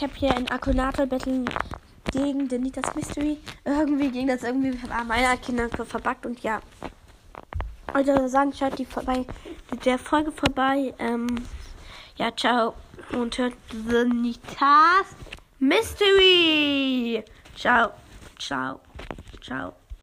ich habe hier in Akkunator Battle gegen den Nitas Mystery. Irgendwie ging das irgendwie war meiner Kinder verbuggt und ja. Also sagen, schaut die vorbei, der Folge vorbei. Ähm, ja, ciao. Und hört The Nitas Mystery. Ciao. Ciao. Ciao.